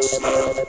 Wow.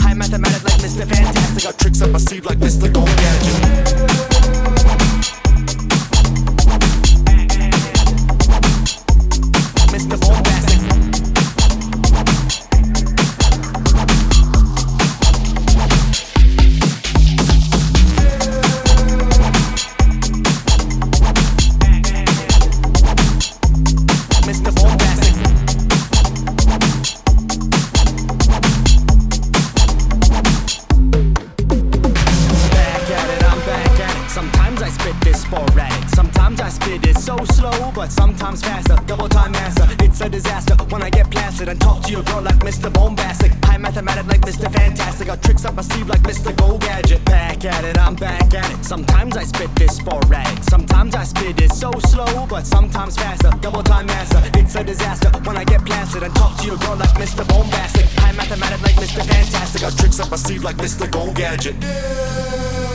High mathematics, like Mr. Fantastic. Got tricks up my sleeve like Mr. Golden Gadget. Sometimes I spit this sporadic. Sometimes I spit it so slow, but sometimes faster. Double time master, it's a disaster when I get blasted and talk to your girl like Mr. Bombastic. High mathematic like Mr. Fantastic. Got tricks up my sleeve like Mr. Gold Gadget. Yeah.